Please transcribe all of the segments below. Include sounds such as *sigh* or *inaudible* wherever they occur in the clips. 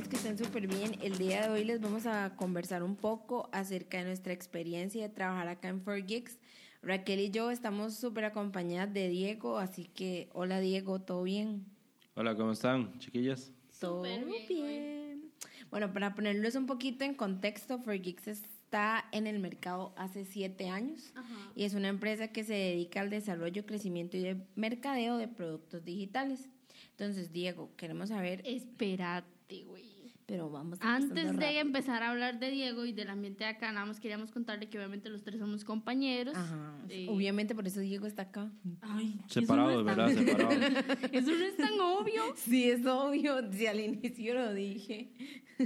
esperamos que estén súper bien. El día de hoy les vamos a conversar un poco acerca de nuestra experiencia de trabajar acá en 4Geeks. Raquel y yo estamos súper acompañadas de Diego, así que hola Diego, ¿todo bien? Hola, ¿cómo están, chiquillas? Todo Súper bien. bien, Bueno, para ponerlos un poquito en contexto, 4Geeks está en el mercado hace siete años Ajá. y es una empresa que se dedica al desarrollo, crecimiento y de mercadeo de productos digitales. Entonces, Diego, queremos saber, Espérate, güey. Pero vamos Antes de rápido. empezar a hablar de Diego y del ambiente de acá, nada más queríamos contarle que obviamente los tres somos compañeros. Ajá. Eh, Obviamente por eso Diego está acá. Ay, Separados, eso no ¿verdad? es tan- Separados. *laughs* Eso no es tan obvio. Sí, es obvio. Si al inicio lo dije.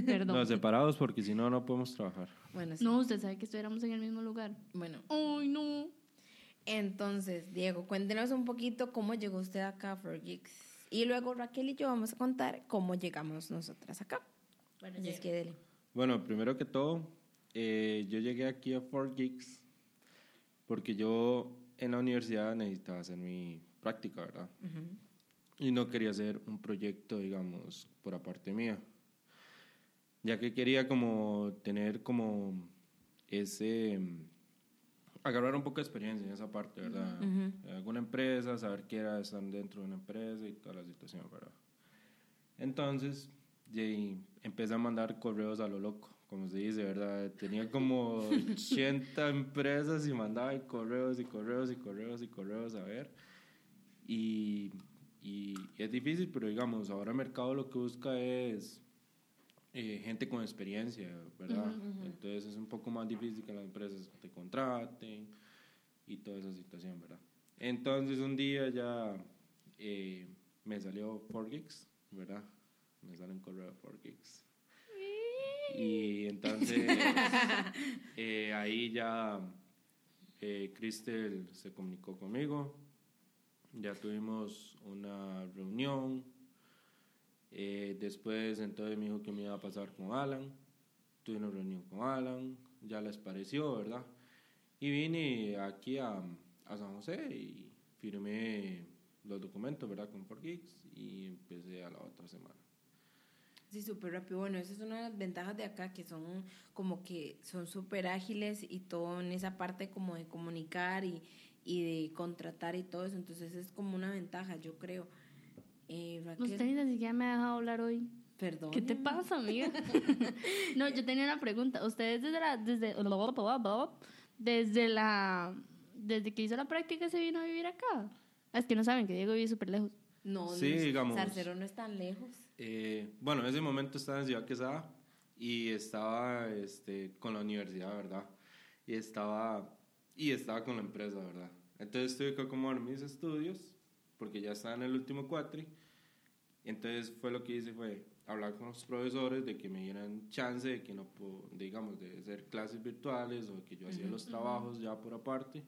Perdón. No, separados porque si no, no podemos trabajar. Bueno, sí. No, usted sabe que estuviéramos en el mismo lugar. Bueno, Ay, no. entonces, Diego, cuéntenos un poquito cómo llegó usted acá a 4Geeks. Y luego Raquel y yo vamos a contar cómo llegamos nosotras acá. Bueno, Así es que dele. Bueno, primero que todo, eh, yo llegué aquí a Fort Geeks porque yo en la universidad necesitaba hacer mi práctica, ¿verdad? Y no quería hacer un proyecto, digamos, por aparte mía. Ya que quería como tener como ese... agarrar un poco de experiencia en esa parte, ¿verdad? De alguna empresa, saber qué era estar dentro de una empresa y toda la situación, ¿verdad? Entonces, y empecé a mandar correos a lo loco, como se dice, ¿verdad? Tenía como 80 *laughs* empresas y mandaba correos y correos y correos y correos a ver. Y, y es difícil, pero digamos, ahora el mercado lo que busca es eh, gente con experiencia, ¿verdad? Entonces es un poco más difícil que las empresas te contraten y toda esa situación, ¿verdad? Entonces un día ya eh, me salió 4Geeks, ¿verdad? Me sale un correo de 4Geeks. Y entonces *laughs* eh, ahí ya eh, Cristel se comunicó conmigo, ya tuvimos una reunión, eh, después entonces me dijo que me iba a pasar con Alan, tuve una reunión con Alan, ya les pareció, ¿verdad? Y vine aquí a, a San José y firmé los documentos, ¿verdad? Con 4Geeks y empecé a la otra semana. Sí, súper rápido. Bueno, esa es una de las ventajas de acá, que son como que son súper ágiles y todo en esa parte como de comunicar y, y de contratar y todo eso. Entonces es como una ventaja, yo creo. Eh, Usted ni siquiera me ha dejado hablar hoy. perdón. ¿Qué te pasa, amiga? *laughs* no, yo tenía una pregunta. ¿Ustedes desde la, desde, desde la, desde que hizo la práctica se vino a vivir acá? Es que no saben que Diego vive súper lejos. No, Sí, no, digamos. Zarcero no es tan lejos. Eh, bueno, en ese momento estaba en Ciudad Quesada y estaba este, con la universidad, ¿verdad? Y estaba, y estaba con la empresa, ¿verdad? Entonces tuve que acomodar mis estudios porque ya estaba en el último cuatri. Entonces fue lo que hice fue hablar con los profesores de que me dieran chance de que no, po- digamos, de hacer clases virtuales o que yo hacía los trabajos ya por aparte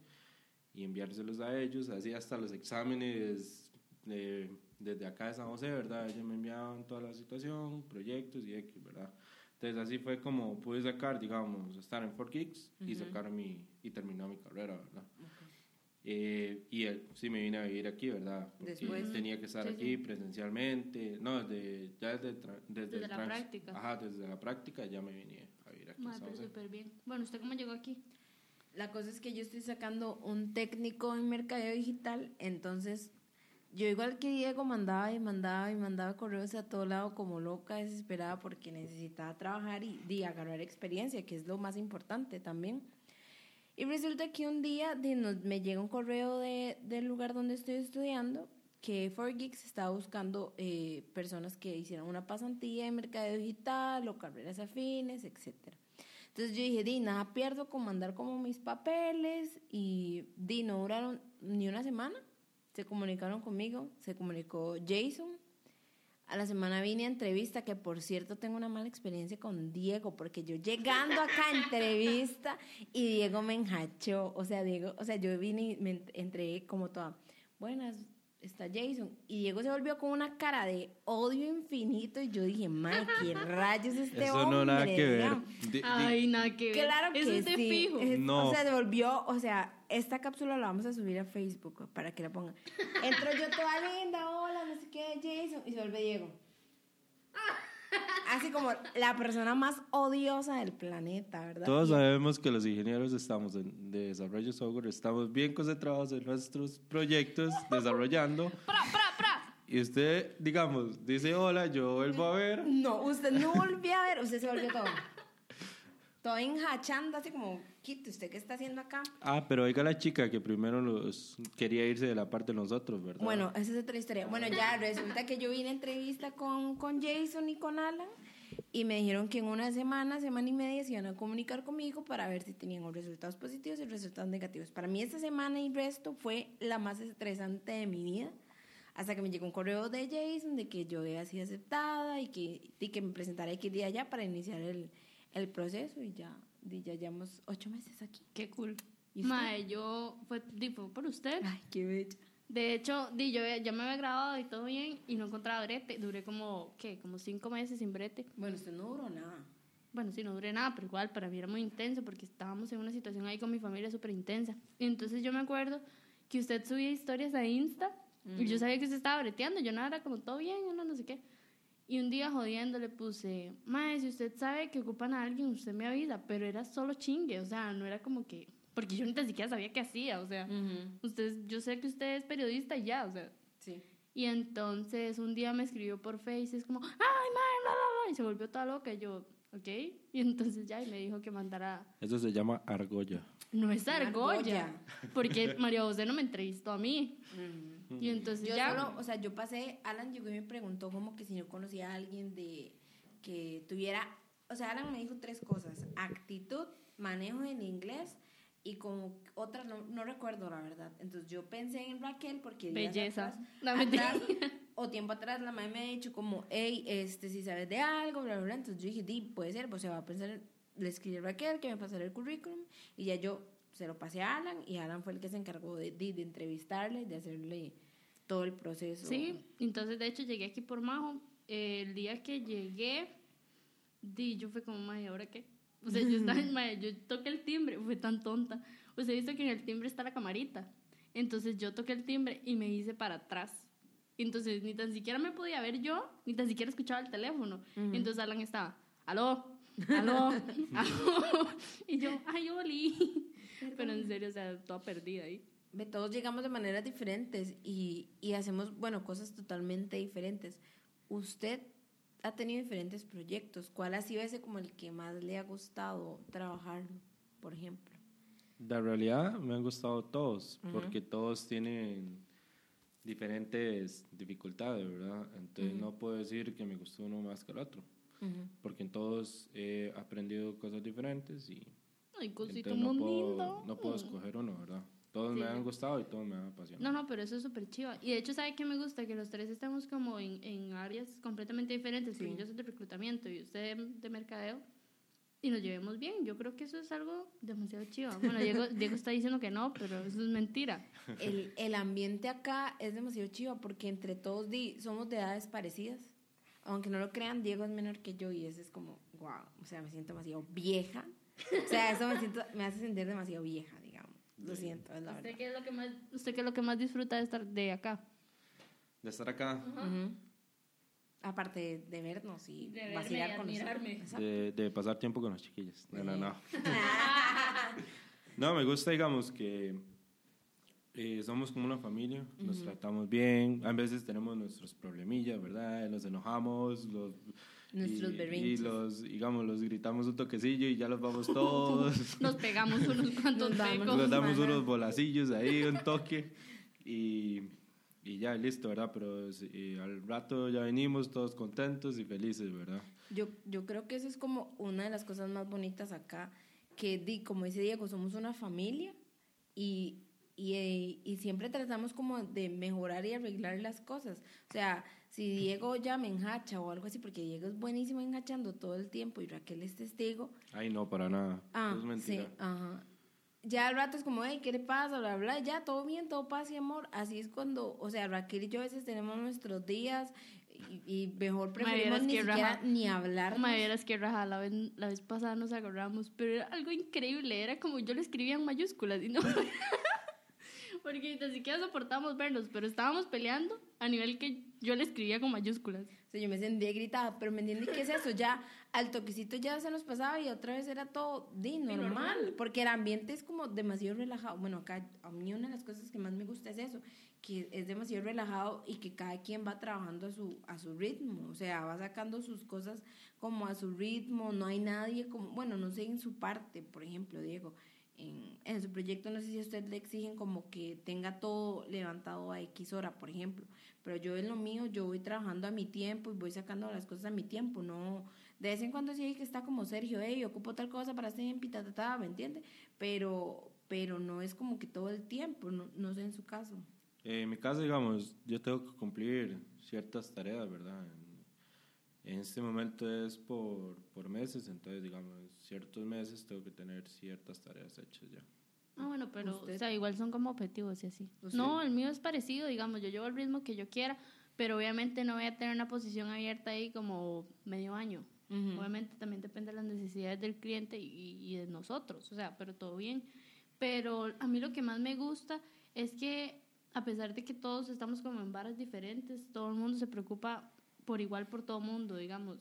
y enviárselos a ellos, así hasta los exámenes de- desde acá de San José, ¿verdad? Ellos me enviaban toda la situación, proyectos y X, ¿verdad? Entonces así fue como pude sacar, digamos, estar en 4Geeks y sacar mi, y terminar mi carrera, ¿verdad? Eh, y él, sí me vine a vivir aquí, ¿verdad? Porque Después. tenía que estar Sí, aquí presencialmente, no, desde, ya desde, tra- desde, Desde el la práctica. Ajá, desde la práctica ya me vine a vivir aquí. Madre, San pero súper bien. Bueno, ¿usted cómo llegó aquí? La cosa es que yo estoy sacando un técnico en mercadeo digital, entonces yo igual que Diego mandaba y mandaba y mandaba correos a todo lado como loca, desesperada porque necesitaba trabajar y, y agarrar experiencia, que es lo más importante también. Y resulta que un día de, nos- me llega un correo de, del lugar donde estoy estudiando que 4Geeks estaba buscando eh, personas que hicieran una pasantía en mercadeo digital o carreras afines, etcétera. Entonces yo dije, di, nada pierdo con mandar como mis papeles y di, no duraron ni una semana. Se comunicaron conmigo, se comunicó Jason. A la semana vine a entrevista, que por cierto tengo una mala experiencia con Diego, porque yo llegando acá a entrevista y Diego me enjachó. O sea, Diego, o sea, yo vine y me ent- entré como toda, buenas, está Jason. Y Diego se volvió con una cara de odio infinito y yo dije, man, qué *laughs* rayos este Eso hombre. no nada que ver. digamos?" Di- di- Ay, nada que ver. Claro que Eso es de sí. fijo. Es- No. O sea, se volvió, o sea, esta cápsula la vamos a subir a Facebook para que la pongan. Entro yo toda linda, hola, no sé qué, Jason, y se vuelve Diego. Así como la persona más odiosa del planeta, ¿verdad? Todos sabemos que los ingenieros estamos en de desarrollo de software, estamos bien concentrados en nuestros proyectos, *laughs* desarrollando. ¡Pra, pra, pra! Y usted, digamos, dice hola, yo vuelvo a ver. No, usted no volvió a ver, usted se volvió todo. Todo enjachando, así como, quite, ¿usted qué está haciendo acá? Ah, pero oiga la chica que primero los quería irse de la parte de nosotros, ¿verdad? Bueno, esa es otra historia. Bueno, ya resulta que yo vine a entrevista con, con Jason y con Alan y me dijeron que en una semana, semana y media se iban a comunicar conmigo para ver si tenían o resultados positivos y resultados negativos. Para mí esta semana y resto fue la más estresante de mi vida. Hasta que me llegó un correo de Jason de que yo había sido aceptada y que, y que me presentara X día ya para iniciar el, el proceso y ya, y ya llevamos ocho meses aquí. Qué cool. Mae, yo fue, fue por usted. Ay, qué bella. De hecho, di, yo ya me había grabado y todo bien y no encontraba brete. Duré como, ¿qué? Como cinco meses sin brete. Bueno, usted no duró nada. Bueno, sí, no duré nada, pero igual para mí era muy intenso porque estábamos en una situación ahí con mi familia súper intensa. Y entonces yo me acuerdo que usted subía historias a Insta y yo sabía que usted estaba breteando. Yo nada, era como todo bien, no, no sé qué. Y un día jodiendo le puse, Mae, si usted sabe que ocupan a alguien, usted me avisa, pero era solo chingue, o sea, no era como que. Porque yo ni tan siquiera sabía qué hacía, o sea, usted, yo sé que usted es periodista y ya, o sea. Sí. Y entonces un día me escribió por Face, es como, ay, mae, bla, bla, bla, y se volvió toda loca. Y yo, ok. Y entonces ya, y me dijo que mandara. Eso se llama argolla. No es argolla, Argolla. porque María José no me entrevistó a mí. Y entonces Yo ya. solo, o sea, yo pasé, Alan llegó y me preguntó como que si yo conocía a alguien de que tuviera, o sea, Alan me dijo tres cosas, actitud, manejo en inglés y como otra, no, no recuerdo la verdad. Entonces yo pensé en Raquel porque Belleza. atrás- No, atrás, o tiempo atrás la madre me ha dicho como, hey, este, si sabes de algo, bla, bla, bla. Entonces yo dije, di, puede ser, pues se va a pensar, le escribí a Raquel que me pasara el currículum y ya yo se lo pasé a Alan y Alan fue el que se encargó de, de, de entrevistarle, de hacerle todo el proceso. Sí, entonces de hecho llegué aquí por Majo. Eh, el día que llegué, di, yo fue como, mae, ¿ahora qué? O sea, yo *laughs* estaba en, mae, yo toqué el timbre, fue tan tonta. Usted ha visto que en el timbre está la camarita. Entonces yo toqué el timbre y me hice para atrás. Entonces ni tan siquiera me podía ver yo, ni tan siquiera escuchaba el teléfono. Entonces Alan estaba, aló, aló, *laughs* aló. *laughs* Y yo, ay, Oli. Pero en serio, o sea, toda perdida ahí. Todos llegamos de maneras diferentes y, y hacemos, bueno, cosas totalmente diferentes. Usted ha tenido diferentes proyectos. ¿Cuál ha sido ese como el que más le ha gustado trabajarlo, por ejemplo? La realidad me han gustado todos, porque todos tienen diferentes dificultades, ¿verdad? Entonces no puedo decir que me gustó uno más que el otro, porque en todos he aprendido cosas diferentes y Ay, cosito entonces no muy puedo, lindo. no puedo escoger uno, ¿verdad? Todos me han gustado y todos me han apasionado. No, no, pero eso es súper chiva. Y de hecho, ¿sabe qué me gusta? Que los tres estamos como en, en áreas completamente diferentes. Sí. yo soy de reclutamiento y usted de, de mercadeo. Y nos llevemos bien. Yo creo que eso es algo demasiado chiva. Bueno, Diego, *laughs* Diego está diciendo que no, pero eso es mentira. El, el ambiente acá es demasiado chivo porque entre todos di- somos de edades parecidas. Aunque no lo crean, Diego es menor que yo y eso es como, wow, o sea, me siento demasiado vieja. O sea, eso me, siento, me hace sentir demasiado vieja, digamos. Lo siento, es la verdad. ¿Usted qué es lo que más, usted qué es lo que más disfruta de estar de acá? De estar acá, Ujú. Aparte de, vernos y De vacilar y con nosotros. de, de pasar tiempo con los chiquillos. No, no, no. *laughs* No, me gusta, digamos, que eh, somos como una familia, nos tratamos bien, a veces tenemos nuestros problemillas, ¿verdad? Nos enojamos, los, Nuestros y, y berrinches. los, digamos, los gritamos un toquecillo y ya los vamos todos. *laughs* Nos pegamos unos *laughs* cuantos Nos damos nos damos unos bolacillos ahí, un toque y, y ya listo, ¿verdad? Pero eh, al rato ya venimos todos contentos y felices, ¿verdad? Yo, yo creo que eso es como una de las cosas más bonitas acá, que di, como dice Diego, somos una familia y, y, eh, y siempre tratamos como de mejorar y arreglar las cosas. O sea, si Diego ya me enjacha o algo así, porque Diego es buenísimo enjachando todo el tiempo y Raquel es testigo, Ay, no, para nada. Ah, Eso es sí, mentira. ajá. Ya al rato es como, hey, ¿qué le pasa? Bla, bla, ya, todo bien, todo paz y amor. Así es cuando, o sea, Raquel y yo a veces tenemos nuestros días y, y mejor preferimos ni qué siquiera raja. ni hablar. Ma, vieras que raja, la vez, la vez pasada nos agarramos, pero era algo increíble, era como yo le escribía en mayúsculas y no... *laughs* Porque ni siquiera soportamos vernos, pero estábamos peleando a nivel que yo le escribía con mayúsculas. O sea, yo me sentía gritada, pero me entiende qué es eso, ya al toquecito ya se nos pasaba y otra vez era todo di, normal, normal. porque el ambiente es como demasiado relajado. Bueno, acá a mí una de las cosas que más me gusta es eso, que es demasiado relajado y que cada quien va trabajando a su, a su ritmo, o sea, va sacando sus cosas como a su ritmo, no hay nadie como, bueno, no sé en su parte, por ejemplo, Diego, en, su proyecto no sé si a usted le exigen como que tenga todo levantado a X hora, por ejemplo, pero yo en lo mío, yo voy trabajando a mi tiempo y voy sacando las cosas a mi tiempo, no, de vez en cuando sí hay que está como Sergio, hey, ocupo tal cosa para en pitatata, ¿me entiende? Pero, pero no es como que todo el tiempo, no, no sé en su caso. Eh, en mi caso, digamos, yo tengo que cumplir ciertas tareas, ¿verdad? En, este momento es por, por meses, entonces, digamos, ciertos meses tengo que tener ciertas tareas hechas ya. Ah, bueno, pero ¿Usted? o sea, igual son como objetivos y así. ¿Usted? No, el mío es parecido, digamos, yo llevo el ritmo que yo quiera, pero obviamente no voy a tener una posición abierta ahí como medio año. Ujú. Obviamente también depende de las necesidades del cliente y, y de nosotros, o sea, pero todo bien. Pero a mí lo que más me gusta es que a pesar de que todos estamos como en varas diferentes, todo el mundo se preocupa por igual por todo mundo, digamos.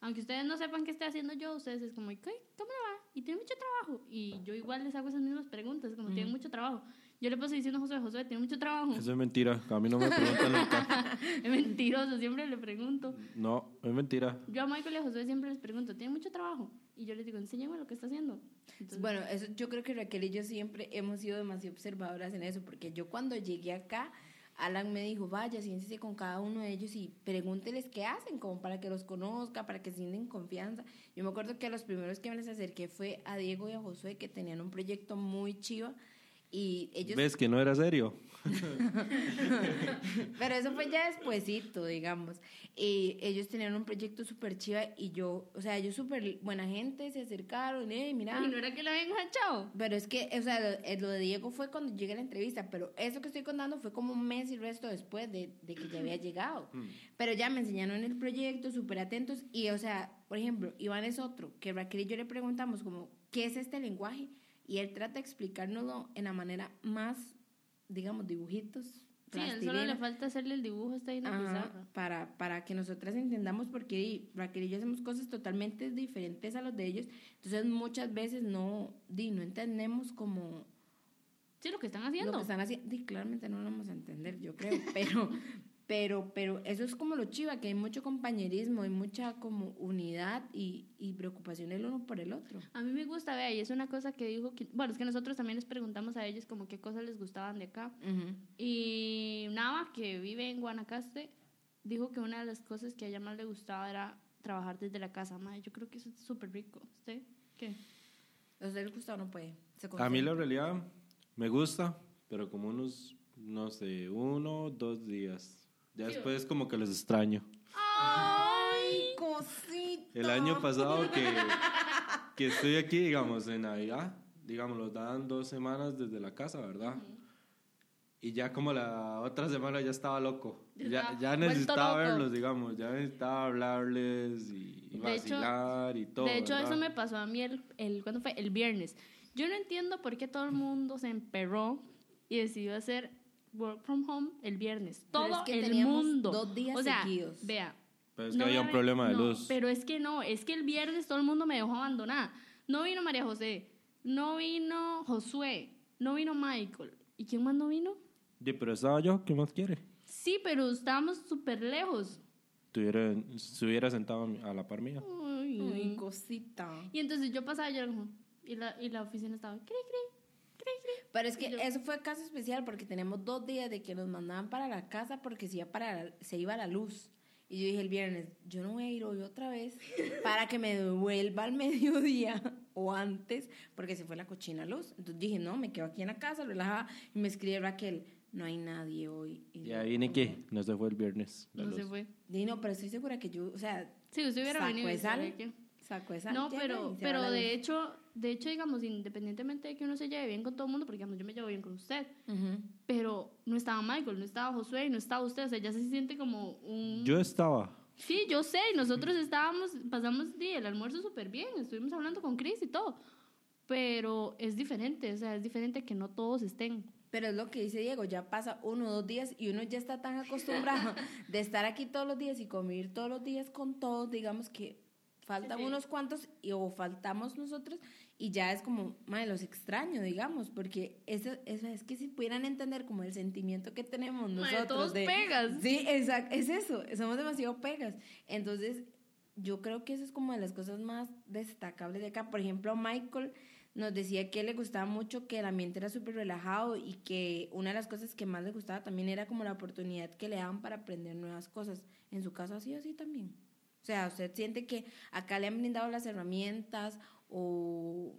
Aunque ustedes no sepan qué estoy haciendo yo, ustedes es como, ¿qué? ¿Cómo le va? Y tiene mucho trabajo. Y yo igual les hago esas mismas preguntas, como, tienen mucho trabajo. Yo le paso diciendo a Josué, Josué, tiene mucho trabajo. Eso es mentira, a mí no me preguntan nunca. *laughs* Es mentiroso, siempre le pregunto. No, es mentira. Yo a Michael y a Josué siempre les pregunto, ¿tiene mucho trabajo? Y yo les digo, enséñame lo que está haciendo. Entonces, Bueno, eso yo creo que Raquel y yo siempre hemos sido demasiado observadoras en eso, porque yo cuando llegué acá, Alan me dijo, vaya, siéntese con cada uno de ellos y pregúnteles qué hacen, como para que los conozca, para que sienten confianza. Yo me acuerdo que a los primeros que me les acerqué fue a Diego y a Josué, que tenían un proyecto muy chiva, y ellos... ¿Ves que no era serio? *laughs* Pero eso fue ya despuesito, digamos. Y ellos tenían un proyecto súper chiva y yo, o sea, ellos súper buena gente, se acercaron, eh, mira. ¿Y no era que lo habían echado? Pero es que, o sea, lo, eh, lo de Diego fue cuando llegué a la entrevista, pero eso que estoy contando fue como un mes y el resto después de, de que ya había llegado. Pero ya me enseñaron el proyecto, súper atentos, y, o sea, por ejemplo, Iván es otro, que Raquel y yo le preguntamos como, ¿qué es este lenguaje? Y él trata de explicárnoslo en la manera más, digamos, dibujitos. Sí, él solo le falta hacerle el dibujo, está ahí en la pizarra. para, para que nosotras entendamos porque Raquel y yo hacemos cosas totalmente diferentes a los de ellos. Entonces muchas veces no, di, no entendemos como Sí, lo que están lo haciendo. que están haciendo. Di, claramente no lo vamos a entender, yo creo, *laughs* pero, pero, pero eso es como lo chiva, que hay mucho compañerismo, hay mucha como unidad y, y preocupación el uno por el otro. A mí me gusta, vea, y es una cosa que dijo, que, bueno, es que nosotros también les preguntamos a ellos como qué cosas les gustaban de acá. Y Nava, que vive en Guanacaste, dijo que una de las cosas que a ella más le gustaba era trabajar desde la casa. Madre, yo creo que eso es súper rico. ¿Usted qué? ¿A usted le gusta o no puede? Se A mí la realidad me gusta, pero como unos, no sé, uno, dos días. Ya después como que los extraño. ¡Ay, cosita! El año pasado que, *laughs* que estoy aquí, digamos, en Navidad, digamos, los dan dos semanas desde la casa, ¿verdad? Y ya como la otra semana ya estaba loco. Ya Ya, necesitaba loco. verlos, digamos. Ya necesitaba hablarles y, y De hecho- vacilar y todo. de hecho, eso ¿verdad? me pasó a mí el, el ¿cuándo fue? El viernes. Yo no entiendo por qué todo el mundo se emperró y decidió hacer work from home el viernes. Pero Todo es que el mundo. dos días o sea, seguidos. vea. Pero es que no había un problema de no, luz. Pero es que no, es que el viernes todo el mundo me dejó abandonada. No vino María José, no vino Josué, no vino Michael. ¿Y quién más no vino? Sí, pero estaba yo, ¿qué más quiere? Sí, pero estábamos súper lejos. Tuviera, se hubiera sentado a la par mía. Ay, Ay, cosita. Y entonces yo pasaba y yo y la, y la oficina estaba, cri, cri, cri, cri. Pero es que Yo- eso fue caso especial porque tenemos dos días de que nos mandaban para la casa porque se iba, para la- se iba la luz. Y yo dije el viernes, yo no voy a ir hoy otra vez para que me devuelva al *laughs* mediodía o antes porque se fue la cochina luz. Entonces dije, no, me quedo aquí en la casa, relajada. Y me escribe Raquel, no hay nadie hoy. Y Ya vine "Ok". que no se fue el viernes. la No se fue. Di, no, pero estoy segura que yo, o sea, Sí, usted hubiera venido. Saco esa. No, pero, pero de hecho, de hecho, digamos, independientemente de que uno se lleve bien con todo el mundo, porque digamos, yo me llevo bien con usted, pero no estaba Michael, no estaba Josué, no estaba usted, o sea, ya se siente como un... Yo estaba. Sí, yo sé, y nosotros estábamos, pasamos sí, el almuerzo súper bien, estuvimos hablando con Chris y todo, pero es diferente, o sea, es diferente que no todos estén. Pero es lo que dice Diego, ya pasa uno o dos días y uno ya está tan acostumbrado *laughs* de estar aquí todos los días y convivir todos los días con todos, digamos que faltan Sí, sí. unos cuantos y, o faltamos nosotros y ya es como, madre, los extraño, digamos, porque eso, eso es que si pudieran entender como el sentimiento que tenemos nosotros. todos de, pegas. Sí, exacto, es eso, somos demasiado pegas. Entonces, yo creo que eso es como de las cosas más destacables de acá. Por ejemplo, Michael nos decía que le gustaba mucho que el ambiente era súper relajado y que una de las cosas que más le gustaba también era como la oportunidad que le daban para aprender nuevas cosas. En su caso ha sido así también. O sea, ¿usted siente que acá le han brindado las herramientas o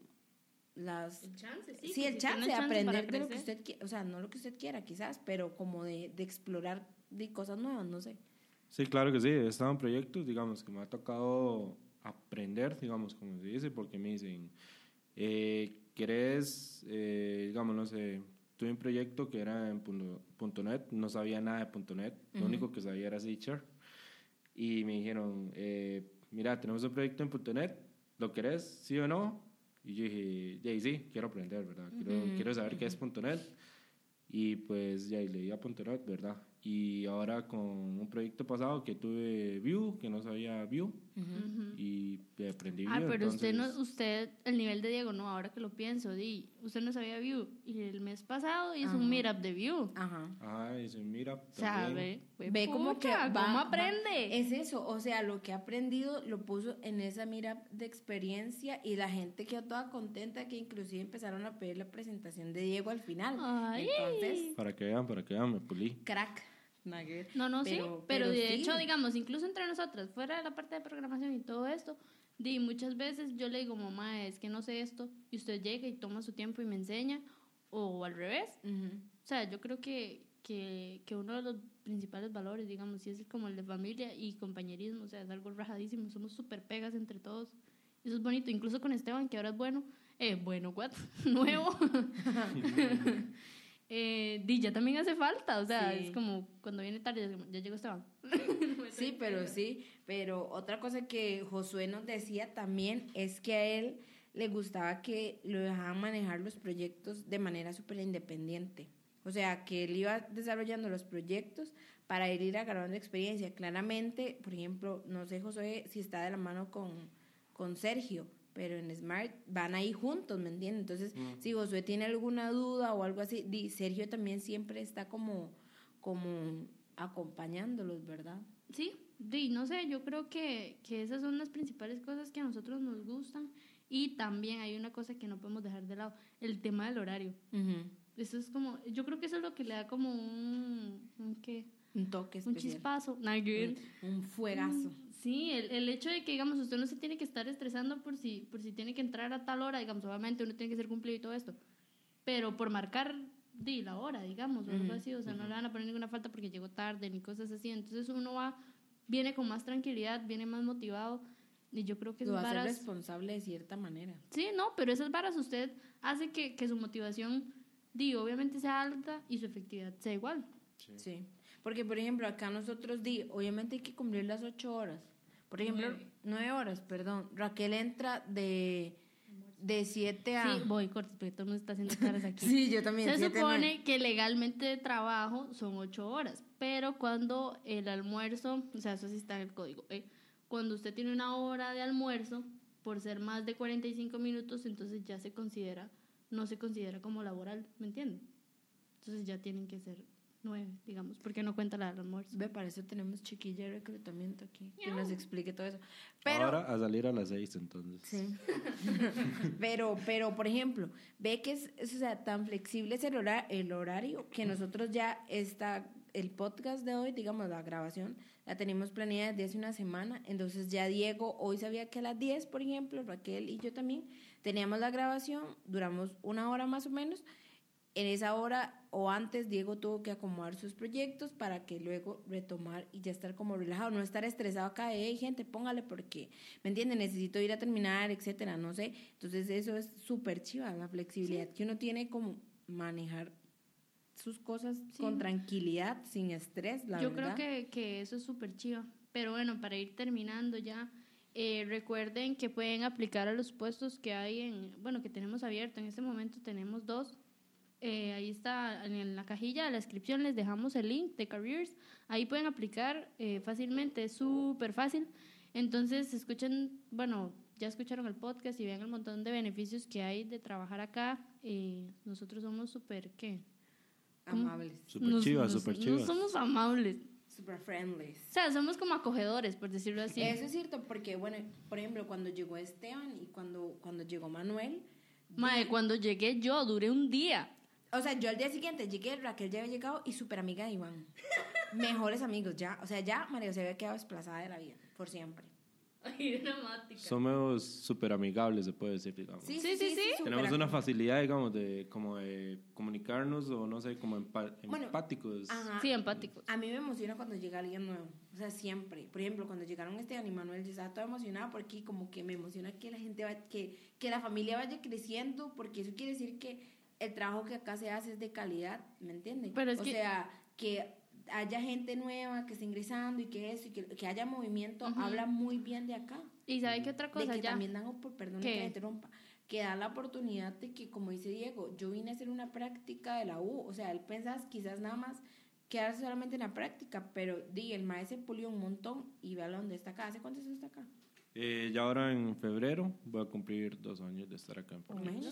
las... El chance, Sí, sí. el chance de aprender de lo que usted quiera, o sea, no lo que usted quiera quizás, pero como de, de explorar de cosas nuevas, no sé. Sí, claro que sí. He estado en proyectos, digamos, que me ha tocado aprender, digamos, como se dice, porque me dicen, eh, ¿querés, eh, digamos, no sé, tuve un proyecto que era en punto, punto .net, no sabía nada de punto .net, lo único que sabía era Stitcher, y me dijeron, eh, mira, tenemos un proyecto en .net, ¿lo querés, sí o no? Y yo dije, "Ya, y sí, quiero aprender, ¿verdad? Quiero, quiero saber qué es .net. Y pues ya y leí a .net, ¿verdad? Y ahora con un proyecto pasado que tuve Vue, que no sabía Vue, y aprendí Ah, Vue. pero usted, no, usted, el nivel de Diego, no, ahora que lo pienso, di, usted no sabía View. Y el mes pasado hizo un meetup de View. Ajá. Ah, y se mira. O sea, también. ve, Ve como que va- ¿cómo va- aprende? Es eso, o sea, lo que ha aprendido lo puso en esa mira de experiencia y la gente quedó toda contenta que inclusive empezaron a pedir la presentación de Diego al final. Ay. Entonces, Para que vean, para que vean, me pulí. crack. Nada que ver. No, no, sí, Pero- pero, pero de sí. hecho, digamos, incluso entre nosotras, fuera de la parte de programación y todo esto, di, muchas veces yo le digo, mamá, es que no sé esto, y usted llega y toma su tiempo y me enseña, o al revés. O sea, yo creo que, que, que uno de los principales valores, digamos, sí es como el de familia y compañerismo, o sea, es algo rajadísimo, somos súper pegas entre todos. Eso es bonito, incluso con Esteban, que ahora es bueno, eh, bueno, what, *laughs* nuevo. *laughs* *laughs* eh, di, ya también hace falta, o sea, Sí. es como cuando viene tarde, ya llegó Esteban. *laughs* Sí, pero sí, pero otra cosa que Josué nos decía también es que a él le gustaba que lo dejaban manejar los proyectos de manera súper independiente. O sea, que él iba desarrollando los proyectos para ir, ir agarrando experiencia. Claramente, por ejemplo, no sé, Josué, si está de la mano con, con Sergio, pero en Smart van ahí juntos, ¿me entiendes? Entonces, si Josué tiene alguna duda o algo así, di, Sergio también siempre está como, como acompañándolos, ¿verdad? Sí, di, no sé, yo creo que, que esas son las principales cosas que a nosotros nos gustan y también hay una cosa que no podemos dejar de lado, el tema del horario. Eso es como, yo creo que eso es lo que le da como un, un ¿qué? Un toque Un especial. chispazo. Nada que ver. Un fuegazo. Sí, el, el hecho de que, digamos, usted no se tiene que estar estresando por si, por si tiene que entrar a tal hora, digamos, obviamente uno tiene que ser cumplido y todo esto, pero por marcar di, la hora, digamos, o algo así, o sea, no le van a poner ninguna falta porque llegó tarde ni cosas así, entonces uno va, viene con más tranquilidad, viene más motivado y yo creo que Lo va a ser responsable de cierta manera. Sí, no, pero esas varas usted hace que, que su motivación, di, obviamente sea alta y su efectividad sea igual. Sí. Porque, por ejemplo, acá nosotros, di, obviamente hay que cumplir las ocho horas. Por ejemplo, Nueve. nueve, horas, perdón. Raquel entra de, de siete a... Sí, voy corto, porque todo el mundo está haciendo caras aquí. *laughs* Sí, yo también. Se siete a nueve. supone que legalmente de trabajo son ocho horas, pero cuando el almuerzo, o sea, eso sí está en el código, ¿eh? cuando usted tiene una hora de almuerzo, por ser más de 45 minutos, entonces ya se considera, no se considera como laboral, ¿me entiende? Entonces ya tienen que ser nueve, digamos, porque no cuenta la del almuerzo. Ve, para eso tenemos chiquilla de reclutamiento aquí, que nos explique todo eso. Pero, Ahora a salir a las seis, entonces. Sí. *laughs* pero, pero, por ejemplo, ve que es, es, o sea, tan flexible es el, hora- el horario que nosotros ya está el podcast de hoy, digamos, la grabación, la tenemos planeada desde hace una semana. Entonces ya Diego hoy sabía que a las 10, por ejemplo, Raquel y yo también, teníamos la grabación, duramos una hora más o menos. En esa hora o antes Diego tuvo que acomodar sus proyectos para que luego retomar y ya estar como relajado, no estar estresado acá, hey gente, póngale porque, ¿me entiende? Necesito ir a terminar, etcétera, no sé. Entonces eso es súper chiva, la flexibilidad que uno tiene como manejar sus cosas con tranquilidad, sin estrés, la Yo verdad. creo que, que eso es súper chiva. Pero bueno, para ir terminando ya, eh, recuerden que pueden aplicar a los puestos que hay en, bueno, que tenemos abierto. En este momento tenemos dos. Eh, ahí está en la cajilla de la descripción, les dejamos el link de Careers. Ahí pueden aplicar eh, fácilmente, es súper fácil. Entonces, escuchen, bueno, ya escucharon el podcast y vean el montón de beneficios que hay de trabajar acá. Eh, nosotros somos súper, ¿qué? ¿Cómo? Amables. Súper Nos- chivas, súper No chivas. somos amables. Super friendly. O sea, somos como acogedores, por decirlo así. Eso es cierto, porque, bueno, por ejemplo, cuando llegó Esteban y cuando, cuando llegó Manuel, Mae, cuando llegué yo, duré un día. O sea, yo al día siguiente llegué, Raquel ya había llegado y súper amiga de Iván. *laughs* Mejores amigos, ya. O sea, ya María se había quedado desplazada de la vida, por siempre. Ay, dramática. Somos súper amigables, se puede decir, digamos. Sí, Sí, sí, sí. súper Tenemos una ac- facilidad, digamos, de como de comunicarnos o no sé, como empa- Bueno, empáticos. Ajá. Sí, empáticos. A mí me emociona cuando llega alguien nuevo. O sea, siempre. Por ejemplo, cuando llegaron Esteban y Manuel, yo estaba toda emocionada porque como que me emociona que la gente va, que, que la familia vaya creciendo, porque eso quiere decir que el trabajo que acá se hace es de calidad, ¿me entienden? Pero es o que- sea, que haya gente nueva que esté ingresando y que eso, y que, que haya movimiento, habla muy bien de acá. ¿Y sabe qué otra de cosa que ya? también dan, perdón que me interrumpa, que da la oportunidad de que, como dice Diego, yo vine a hacer una práctica de la U, o sea, él pensás quizás nada más quedarse solamente en la práctica, pero di, el maestro pulió un montón y vea dónde está acá. ¿Hace cuánto está acá? Eh, ya ahora en febrero voy a cumplir dos años de estar acá en. Uy.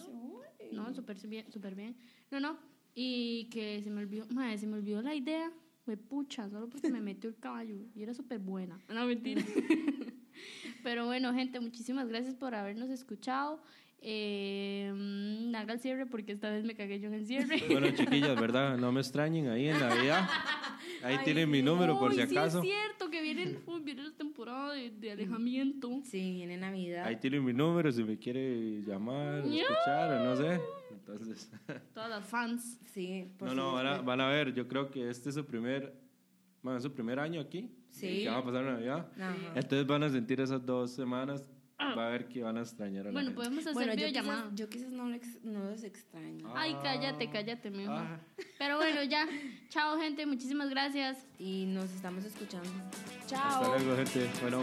No, súper bien, súper bien. No, no. Y que se me olvidó, madre, se me olvidó la idea. Fue pucha, solo porque me *laughs* metió el caballo. Y era súper buena. *laughs* No, mentira. *laughs* Pero bueno, gente, muchísimas gracias por habernos escuchado. Eh, mm, haga el cierre porque esta vez me cagué yo en el cierre. Bueno, chiquillas, ¿verdad? No me extrañen ahí en Navidad. Ahí tienen mi número por si Uy, acaso. Sí, es cierto que viene, uy, viene la temporada de, de alejamiento. Sí, viene Navidad. Ahí tienen mi número si me quiere llamar, Ya. escuchar o no sé. Entonces, *laughs* Todas las fans. Sí, por no, no, van a, van a ver, yo creo que este es su primer, bueno, es su primer año aquí. Sí. Que van a pasar Navidad. Ajá. Entonces van a sentir esas dos semanas, va a ver que van a extrañar a la Bueno, gente. podemos hacer Bueno, yo videollamada. quizás, yo quizás no, lo ex- no los extraño. Ay, Ah. cállate, cállate, mijo. Ah. Pero bueno, ya. Chao, gente. Muchísimas gracias. Y nos estamos escuchando. Hasta luego, gente. Bueno.